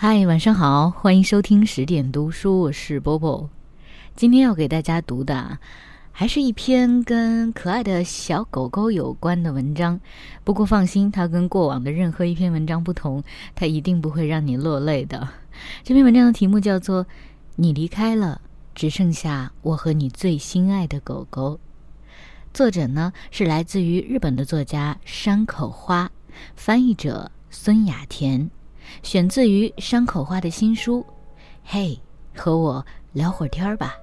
嗨，晚上好，欢迎收听十点读书，我是波波。今天要给大家读的，还是一篇跟可爱的小狗狗有关的文章。不过放心，它跟过往的任何一篇文章不同，它一定不会让你落泪的。这篇文章的题目叫做《你离开了，只剩下我和你最心爱的狗狗》。作者呢是来自于日本的作家山口花，翻译者孙雅田，选自于山口花的新书《嘿，和我聊会儿天儿吧》。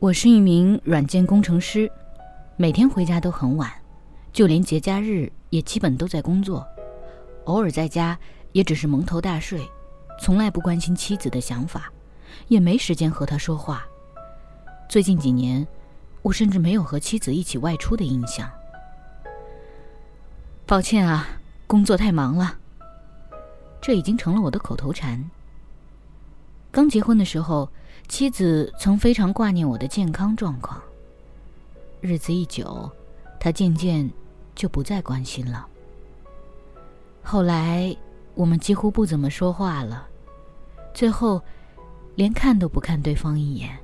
我是一名软件工程师，每天回家都很晚，就连节假日也基本都在工作，偶尔在家也只是蒙头大睡，从来不关心妻子的想法，也没时间和她说话。最近几年。我甚至没有和妻子一起外出的印象。抱歉啊，工作太忙了。这已经成了我的口头禅。刚结婚的时候，妻子曾非常挂念我的健康状况。日子一久，她渐渐就不再关心了。后来，我们几乎不怎么说话了，最后，连看都不看对方一眼。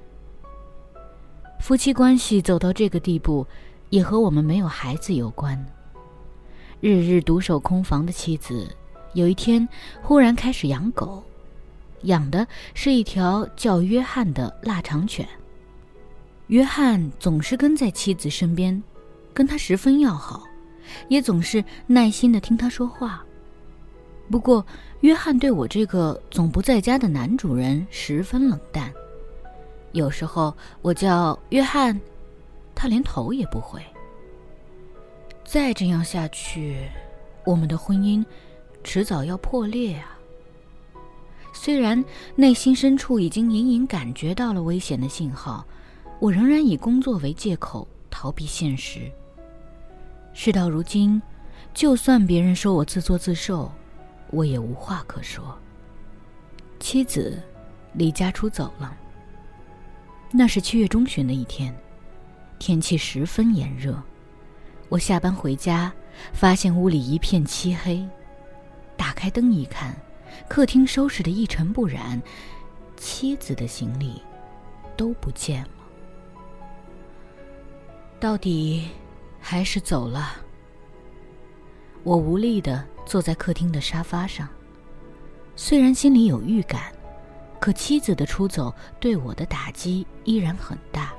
夫妻关系走到这个地步，也和我们没有孩子有关。日日独守空房的妻子，有一天忽然开始养狗，养的是一条叫约翰的腊肠犬。约翰总是跟在妻子身边，跟他十分要好，也总是耐心的听他说话。不过，约翰对我这个总不在家的男主人十分冷淡。有时候我叫约翰，他连头也不回。再这样下去，我们的婚姻迟早要破裂啊！虽然内心深处已经隐隐感觉到了危险的信号，我仍然以工作为借口逃避现实。事到如今，就算别人说我自作自受，我也无话可说。妻子离家出走了。那是七月中旬的一天，天气十分炎热。我下班回家，发现屋里一片漆黑。打开灯一看，客厅收拾的一尘不染，妻子的行李都不见了。到底还是走了。我无力的坐在客厅的沙发上，虽然心里有预感。可妻子的出走对我的打击依然很大。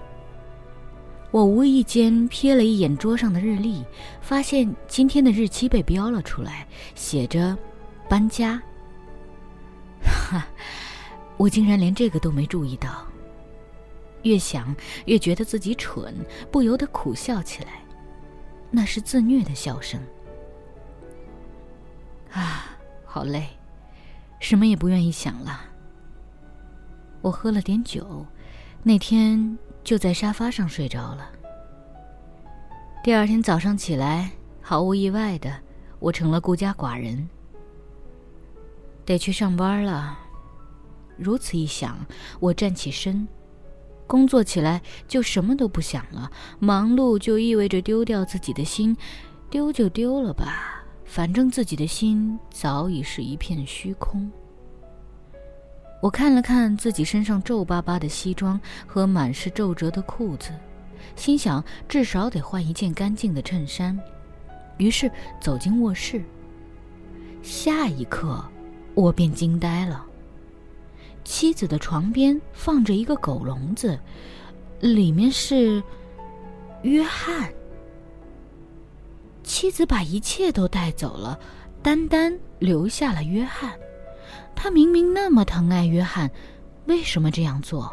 我无意间瞥了一眼桌上的日历，发现今天的日期被标了出来，写着“搬家 ”。哈，我竟然连这个都没注意到。越想越觉得自己蠢，不由得苦笑起来。那是自虐的笑声。啊，好累，什么也不愿意想了。我喝了点酒，那天就在沙发上睡着了。第二天早上起来，毫无意外的，我成了孤家寡人，得去上班了。如此一想，我站起身，工作起来就什么都不想了。忙碌就意味着丢掉自己的心，丢就丢了吧，反正自己的心早已是一片虚空。我看了看自己身上皱巴巴的西装和满是皱褶的裤子，心想至少得换一件干净的衬衫，于是走进卧室。下一刻，我便惊呆了。妻子的床边放着一个狗笼子，里面是约翰。妻子把一切都带走了，单单留下了约翰。他明明那么疼爱约翰，为什么这样做？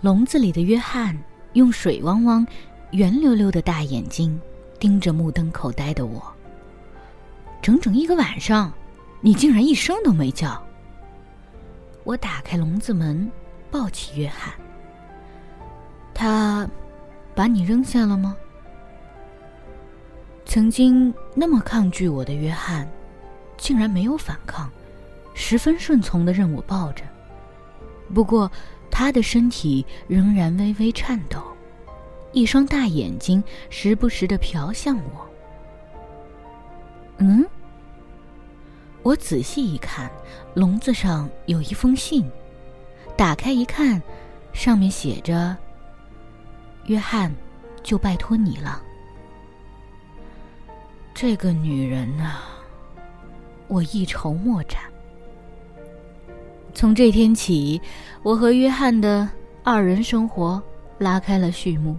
笼子里的约翰用水汪汪、圆溜溜的大眼睛盯着目瞪口呆的我。整整一个晚上，你竟然一声都没叫。我打开笼子门，抱起约翰。他把你扔下了吗？曾经那么抗拒我的约翰。竟然没有反抗，十分顺从的任我抱着。不过，他的身体仍然微微颤抖，一双大眼睛时不时的瞟向我。嗯，我仔细一看，笼子上有一封信，打开一看，上面写着：“约翰，就拜托你了。”这个女人啊，我一筹莫展。从这天起，我和约翰的二人生活拉开了序幕。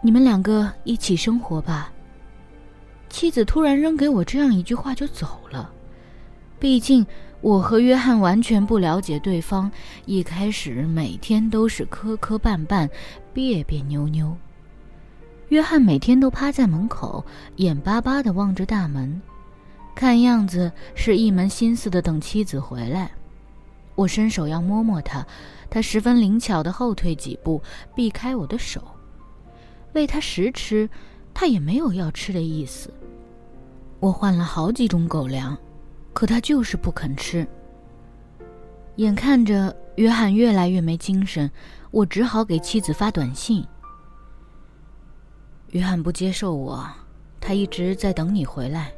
你们两个一起生活吧。妻子突然扔给我这样一句话就走了。毕竟我和约翰完全不了解对方，一开始每天都是磕磕绊绊、别别扭扭。约翰每天都趴在门口，眼巴巴地望着大门，看样子是一门心思的等妻子回来。我伸手要摸摸他，他十分灵巧的后退几步，避开我的手。喂他食吃，他也没有要吃的意思。我换了好几种狗粮，可他就是不肯吃。眼看着约翰越来越没精神，我只好给妻子发短信。约翰不接受我，他一直在等你回来。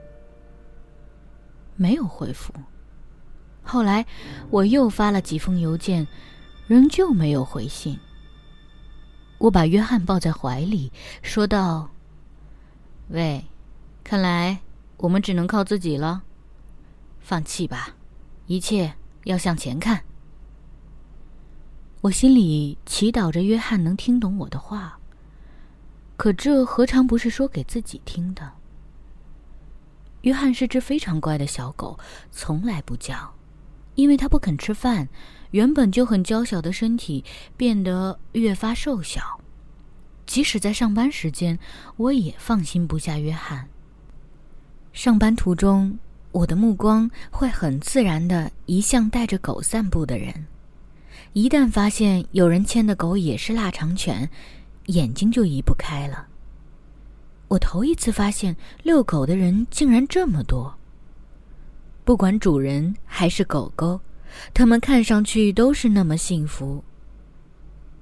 没有回复。后来我又发了几封邮件，仍旧没有回信。我把约翰抱在怀里，说道：“喂，看来我们只能靠自己了。放弃吧，一切要向前看。”我心里祈祷着约翰能听懂我的话。可这何尝不是说给自己听的？约翰是只非常乖的小狗，从来不叫，因为他不肯吃饭，原本就很娇小的身体变得越发瘦小。即使在上班时间，我也放心不下约翰。上班途中，我的目光会很自然地移向带着狗散步的人，一旦发现有人牵的狗也是腊肠犬。眼睛就移不开了。我头一次发现遛狗的人竟然这么多。不管主人还是狗狗，他们看上去都是那么幸福。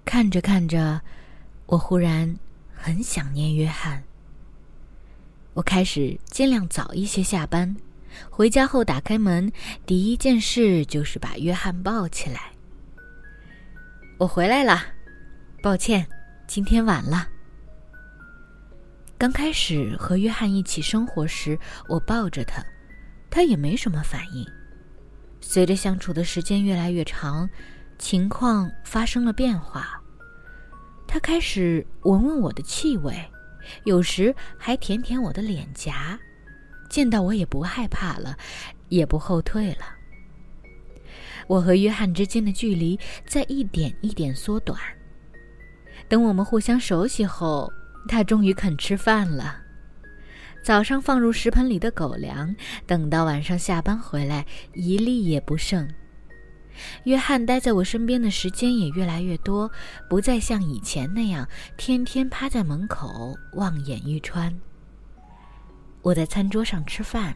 看着看着，我忽然很想念约翰。我开始尽量早一些下班，回家后打开门，第一件事就是把约翰抱起来。我回来了，抱歉。今天晚了。刚开始和约翰一起生活时，我抱着他，他也没什么反应。随着相处的时间越来越长，情况发生了变化。他开始闻闻我的气味，有时还舔舔我的脸颊，见到我也不害怕了，也不后退了。我和约翰之间的距离在一点一点缩短。等我们互相熟悉后，他终于肯吃饭了。早上放入食盆里的狗粮，等到晚上下班回来，一粒也不剩。约翰待在我身边的时间也越来越多，不再像以前那样天天趴在门口望眼欲穿。我在餐桌上吃饭，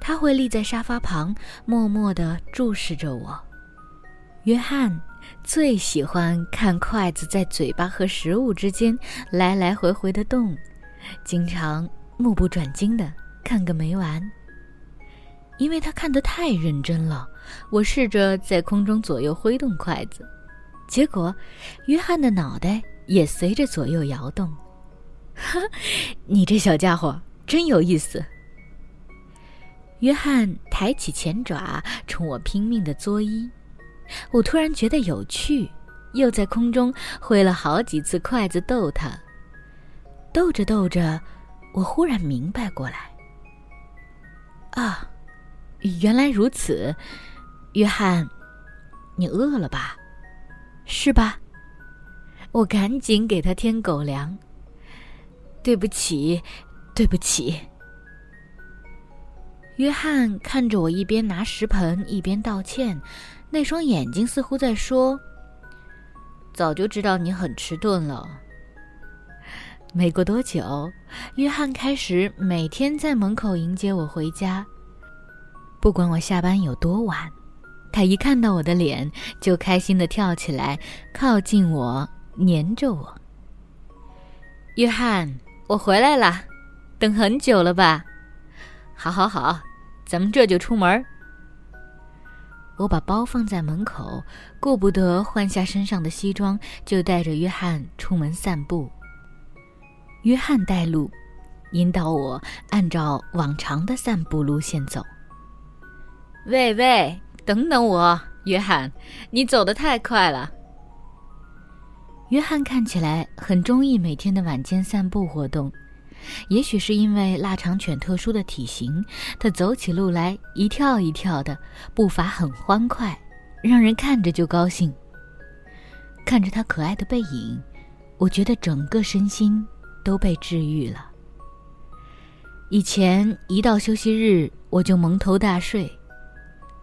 他会立在沙发旁，默默地注视着我。约翰。最喜欢看筷子在嘴巴和食物之间来来回回的动，经常目不转睛的看个没完。因为他看得太认真了，我试着在空中左右挥动筷子，结果约翰的脑袋也随着左右摇动。哈，你这小家伙真有意思。约翰抬起前爪冲我拼命的作揖。我突然觉得有趣，又在空中挥了好几次筷子逗他。逗着逗着，我忽然明白过来。啊，原来如此，约翰，你饿了吧？是吧？我赶紧给他添狗粮。对不起，对不起。约翰看着我，一边拿食盆一边道歉。那双眼睛似乎在说：“早就知道你很迟钝了。”没过多久，约翰开始每天在门口迎接我回家。不管我下班有多晚，他一看到我的脸就开心的跳起来，靠近我，黏着我。约翰，我回来了，等很久了吧？好，好，好，咱们这就出门。我把包放在门口，顾不得换下身上的西装，就带着约翰出门散步。约翰带路，引导我按照往常的散步路线走。喂喂，等等我，约翰，你走得太快了。约翰看起来很中意每天的晚间散步活动。也许是因为腊肠犬特殊的体型，它走起路来一跳一跳的，步伐很欢快，让人看着就高兴。看着它可爱的背影，我觉得整个身心都被治愈了。以前一到休息日，我就蒙头大睡，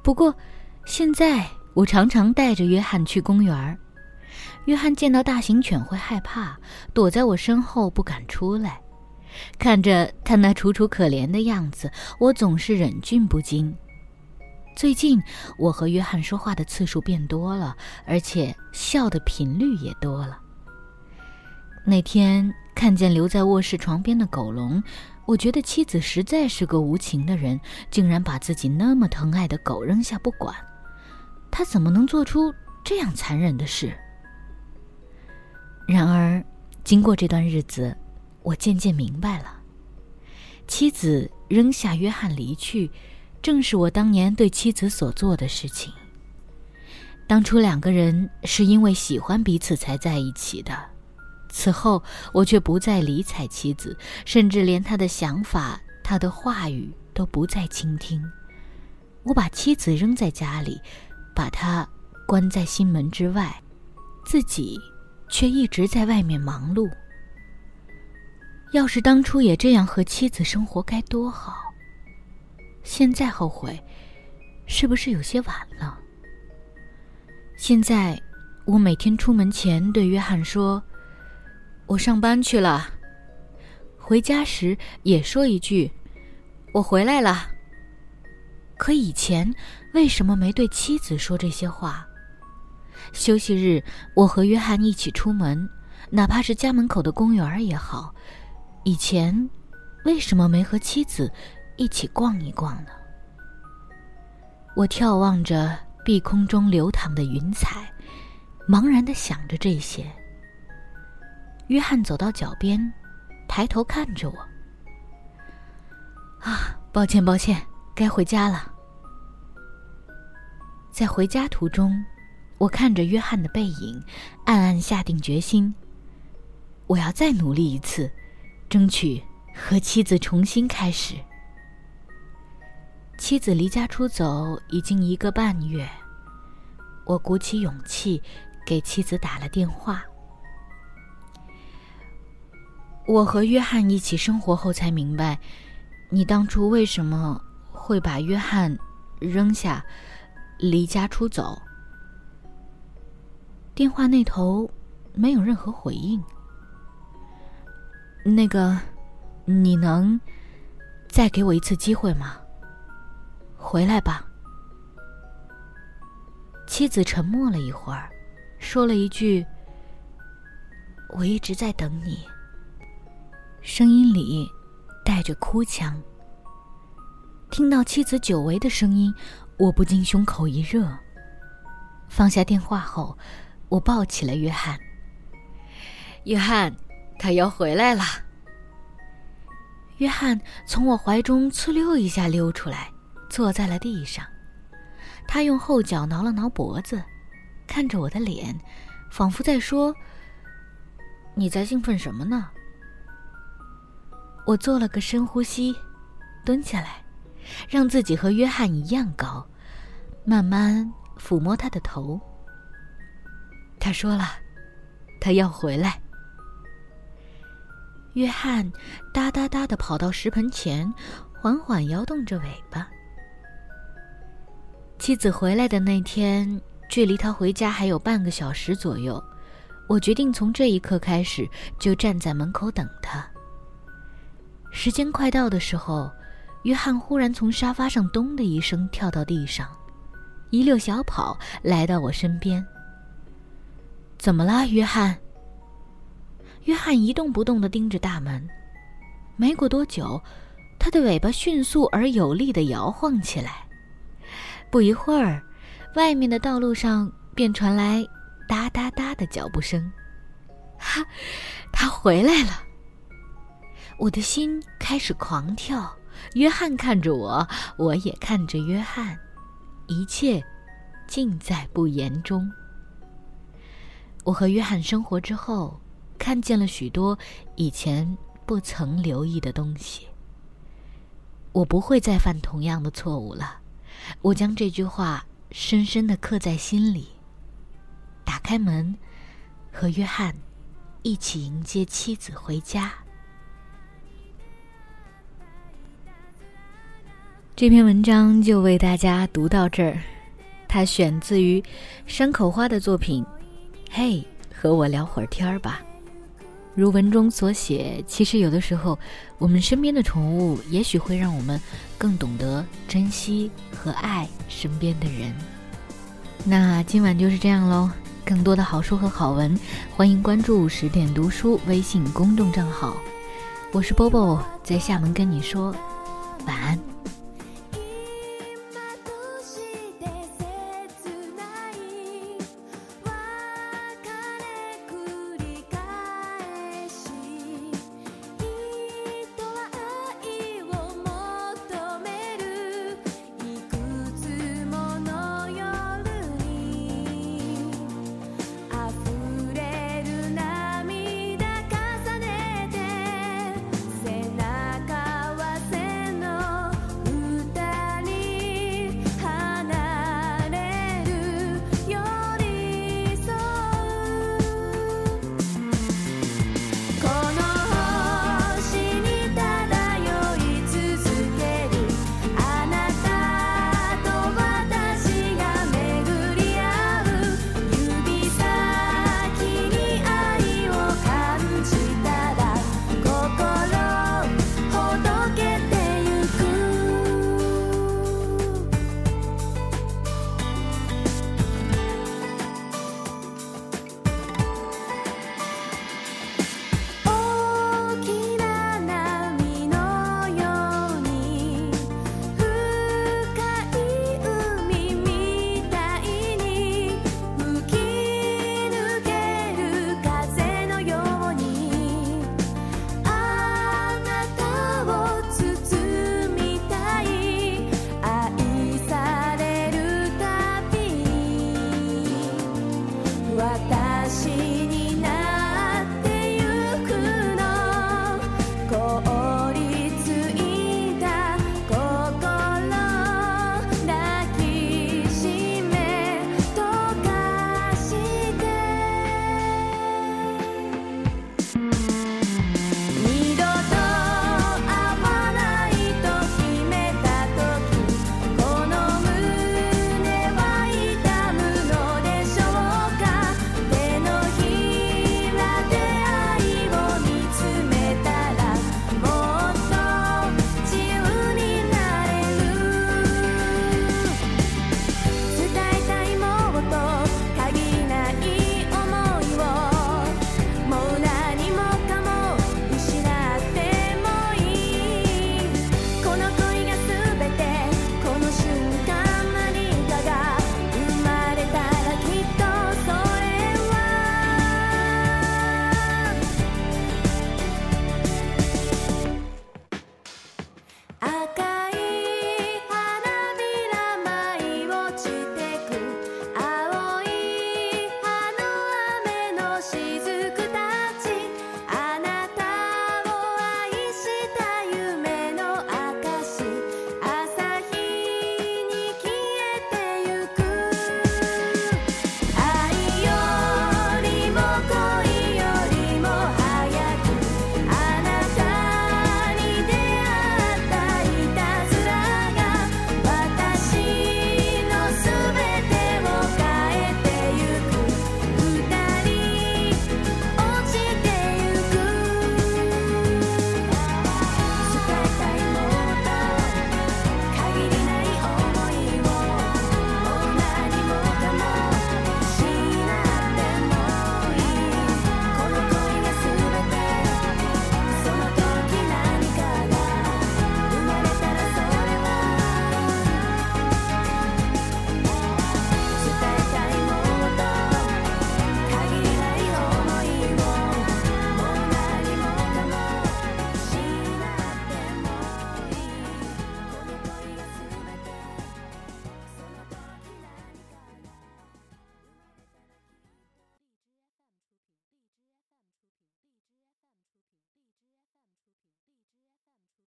不过现在我常常带着约翰去公园。约翰见到大型犬会害怕，躲在我身后不敢出来。看着他那楚楚可怜的样子，我总是忍俊不禁。最近，我和约翰说话的次数变多了，而且笑的频率也多了。那天看见留在卧室床边的狗笼，我觉得妻子实在是个无情的人，竟然把自己那么疼爱的狗扔下不管。他怎么能做出这样残忍的事？然而，经过这段日子。我渐渐明白了，妻子扔下约翰离去，正是我当年对妻子所做的事情。当初两个人是因为喜欢彼此才在一起的，此后我却不再理睬妻子，甚至连她的想法、她的话语都不再倾听。我把妻子扔在家里，把她关在心门之外，自己却一直在外面忙碌。要是当初也这样和妻子生活，该多好！现在后悔，是不是有些晚了？现在，我每天出门前对约翰说：“我上班去了。”回家时也说一句：“我回来了。”可以前为什么没对妻子说这些话？休息日，我和约翰一起出门，哪怕是家门口的公园也好。以前，为什么没和妻子一起逛一逛呢？我眺望着碧空中流淌的云彩，茫然的想着这些。约翰走到脚边，抬头看着我。啊，抱歉，抱歉，该回家了。在回家途中，我看着约翰的背影，暗暗下定决心：我要再努力一次。争取和妻子重新开始。妻子离家出走已经一个半月，我鼓起勇气给妻子打了电话。我和约翰一起生活后才明白，你当初为什么会把约翰扔下，离家出走。电话那头没有任何回应。那个，你能再给我一次机会吗？回来吧。妻子沉默了一会儿，说了一句：“我一直在等你。”声音里带着哭腔。听到妻子久违的声音，我不禁胸口一热。放下电话后，我抱起了约翰。约翰。他要回来了。约翰从我怀中呲溜一下溜出来，坐在了地上。他用后脚挠了挠脖子，看着我的脸，仿佛在说：“你在兴奋什么呢？”我做了个深呼吸，蹲下来，让自己和约翰一样高，慢慢抚摸他的头。他说了：“他要回来。”约翰哒哒哒的跑到食盆前，缓缓摇动着尾巴。妻子回来的那天，距离他回家还有半个小时左右。我决定从这一刻开始就站在门口等他。时间快到的时候，约翰忽然从沙发上“咚”的一声跳到地上，一溜小跑来到我身边。怎么了，约翰？约翰一动不动地盯着大门，没过多久，它的尾巴迅速而有力地摇晃起来。不一会儿，外面的道路上便传来哒哒哒的脚步声。哈，他回来了！我的心开始狂跳。约翰看着我，我也看着约翰，一切尽在不言中。我和约翰生活之后，看见了许多以前不曾留意的东西。我不会再犯同样的错误了。我将这句话深深的刻在心里。打开门，和约翰一起迎接妻子回家。这篇文章就为大家读到这儿。它选自于山口花的作品《嘿，和我聊会儿天儿吧》。如文中所写，其实有的时候，我们身边的宠物也许会让我们更懂得珍惜和爱身边的人。那今晚就是这样喽。更多的好书和好文，欢迎关注十点读书微信公众账号。我是波波，在厦门跟你说晚安。